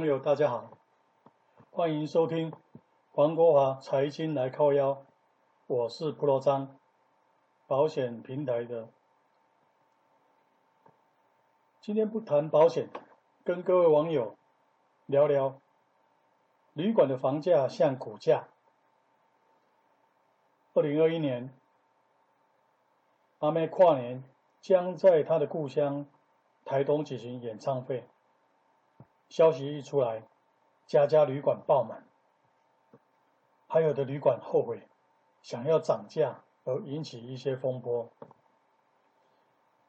朋友大家好，欢迎收听黄国华财经来靠腰，我是普罗张，保险平台的。今天不谈保险，跟各位网友聊聊旅馆的房价像股价。二零二一年，阿妹跨年将在她的故乡台东举行演唱会。消息一出来，家家旅馆爆满，还有的旅馆后悔想要涨价而引起一些风波。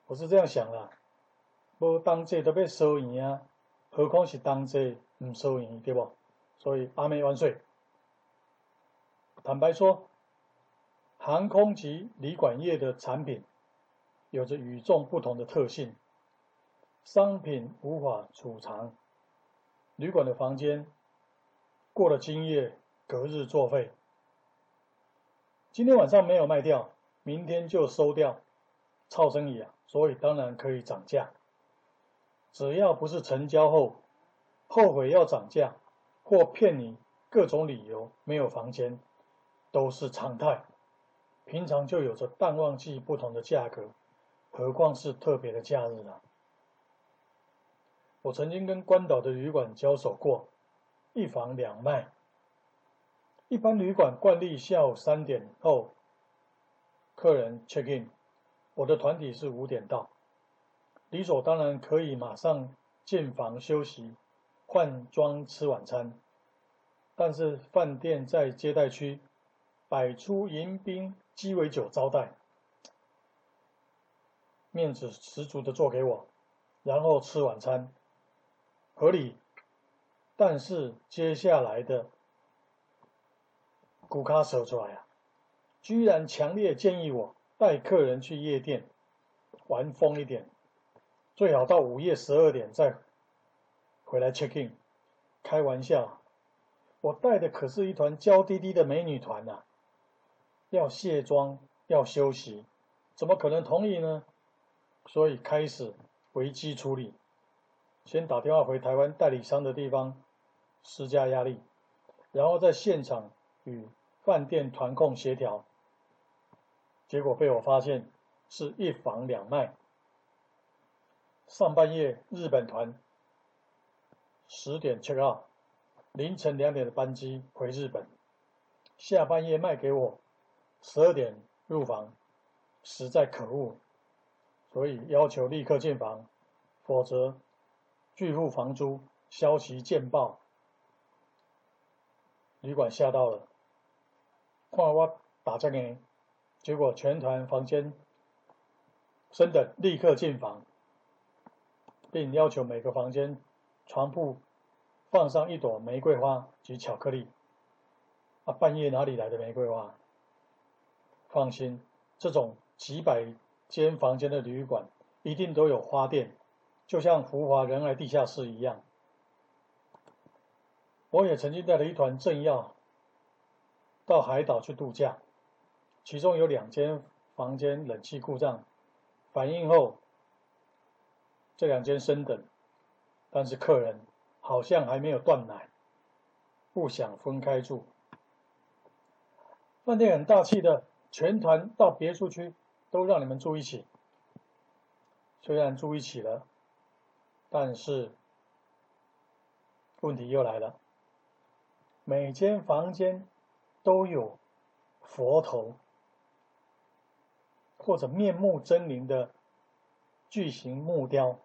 我是这样想的，无当这都要收银啊，何况是当这唔收银，对不？所以阿妹万岁。坦白说，航空及旅馆业的产品有着与众不同的特性，商品无法储藏。旅馆的房间过了今夜，隔日作废。今天晚上没有卖掉，明天就收掉，操生意啊！所以当然可以涨价。只要不是成交后后悔要涨价，或骗你各种理由没有房间，都是常态。平常就有着淡旺季不同的价格，何况是特别的假日啊！我曾经跟关岛的旅馆交手过，一房两卖。一般旅馆惯例下午三点后，客人 check in，我的团体是五点到，理所当然可以马上进房休息、换装吃晚餐。但是饭店在接待区摆出迎宾鸡尾酒招待，面子十足的做给我，然后吃晚餐。合理，但是接下来的古卡说出来啊，居然强烈建议我带客人去夜店玩疯一点，最好到午夜十二点再回来 check in。开玩笑，我带的可是一团娇滴滴的美女团呐，要卸妆要休息，怎么可能同意呢？所以开始危机处理。先打电话回台湾代理商的地方施加压力，然后在现场与饭店团控协调，结果被我发现是一房两卖。上半夜日本团十点 check out，凌晨两点的班机回日本，下半夜卖给我十二点入房，实在可恶，所以要求立刻进房，否则。拒付房租，消息见报，旅馆吓到了，看我打这个，结果全团房间升的立刻进房，并要求每个房间床铺放上一朵玫瑰花及巧克力。啊，半夜哪里来的玫瑰花？放心，这种几百间房间的旅馆一定都有花店。就像福华仁爱地下室一样，我也曾经带了一团政要到海岛去度假，其中有两间房间冷气故障，反应后这两间升等，但是客人好像还没有断奶，不想分开住。饭店很大气的，全团到别墅区都让你们住一起，虽然住一起了。但是问题又来了，每间房间都有佛头或者面目狰狞的巨型木雕，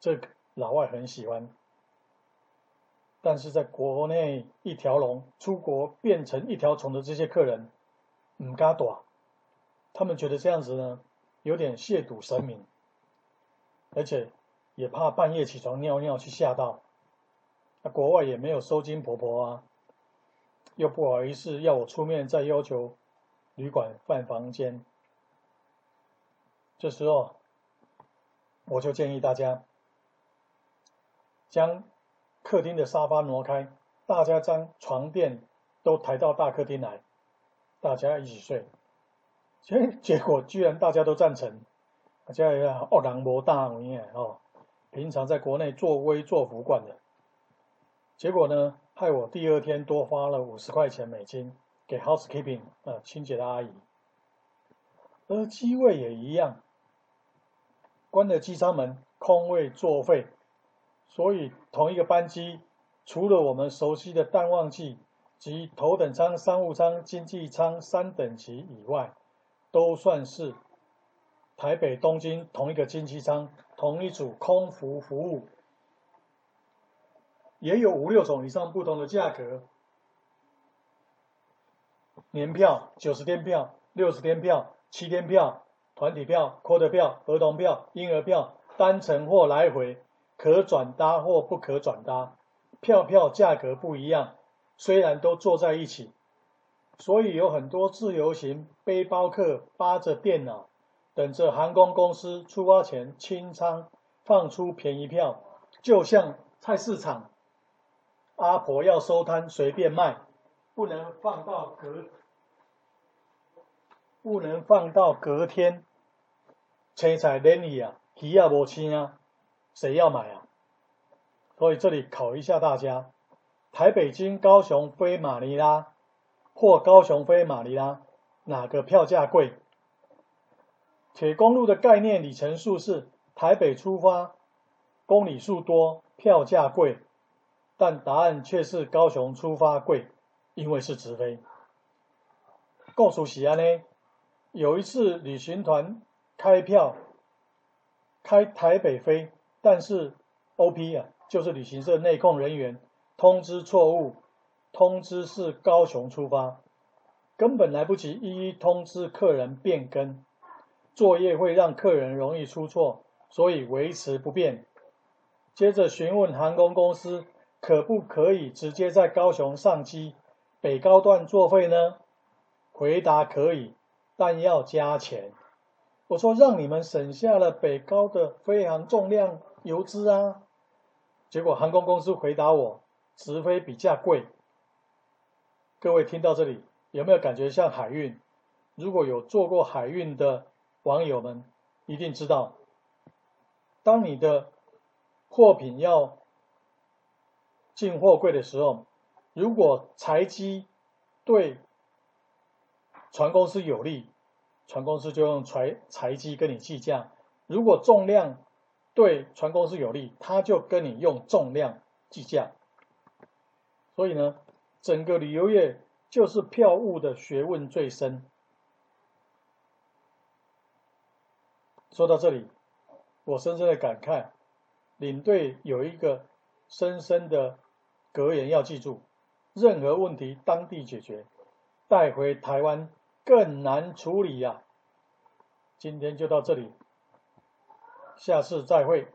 这个老外很喜欢。但是在国内一条龙，出国变成一条虫的这些客人，唔敢躲，他们觉得这样子呢有点亵渎神明，而且。也怕半夜起床尿尿去吓到。那国外也没有收金婆婆啊，又不好意思要我出面再要求旅馆换房间。这时候，我就建议大家将客厅的沙发挪开，大家将床垫都抬到大客厅来，大家一起睡。结结果居然大家都赞成，大家也恶人无大位哦，平常在国内作威作福惯的。结果呢，害我第二天多花了五十块钱美金给 housekeeping 呃清洁的阿姨，而机位也一样，关了机舱门，空位作废，所以同一个班机，除了我们熟悉的淡旺季及头等舱、商务舱、经济舱三等级以外，都算是台北、东京同一个经济舱，同一组空服服务。也有五六种以上不同的价格，年票、九十天票、六十天票、七天票、团体票、quarter 票、儿童票、婴儿票、单程或来回，可转搭或不可转搭，票票价格不一样。虽然都坐在一起，所以有很多自由行背包客扒着电脑，等着航空公司出发前清仓放出便宜票，就像菜市场。阿婆要收摊，随便卖，不能放到隔，不能放到隔天。青菜连理啊，鱼啊无青啊，谁要买啊？所以这里考一下大家：台北经高雄飞马尼拉，或高雄飞马尼拉，哪个票价贵？铁公路的概念里程数是台北出发，公里数多，票价贵。但答案却是高雄出发贵，因为是直飞。告诉喜安呢，有一次旅行团开票开台北飞，但是 OP 啊，就是旅行社内控人员通知错误，通知是高雄出发，根本来不及一一通知客人变更，作业会让客人容易出错，所以维持不变。接着询问航空公司。可不可以直接在高雄上机，北高段作废呢？回答可以，但要加钱。我说让你们省下了北高的飞航重量油资啊。结果航空公司回答我，直飞比较贵。各位听到这里有没有感觉像海运？如果有做过海运的网友们，一定知道，当你的货品要进货柜的时候，如果财机对船公司有利，船公司就用财财机跟你计价；如果重量对船公司有利，他就跟你用重量计价。所以呢，整个旅游业就是票务的学问最深。说到这里，我深深的感慨，领队有一个深深的。格言要记住，任何问题当地解决，带回台湾更难处理呀、今天就到这里，下次再会。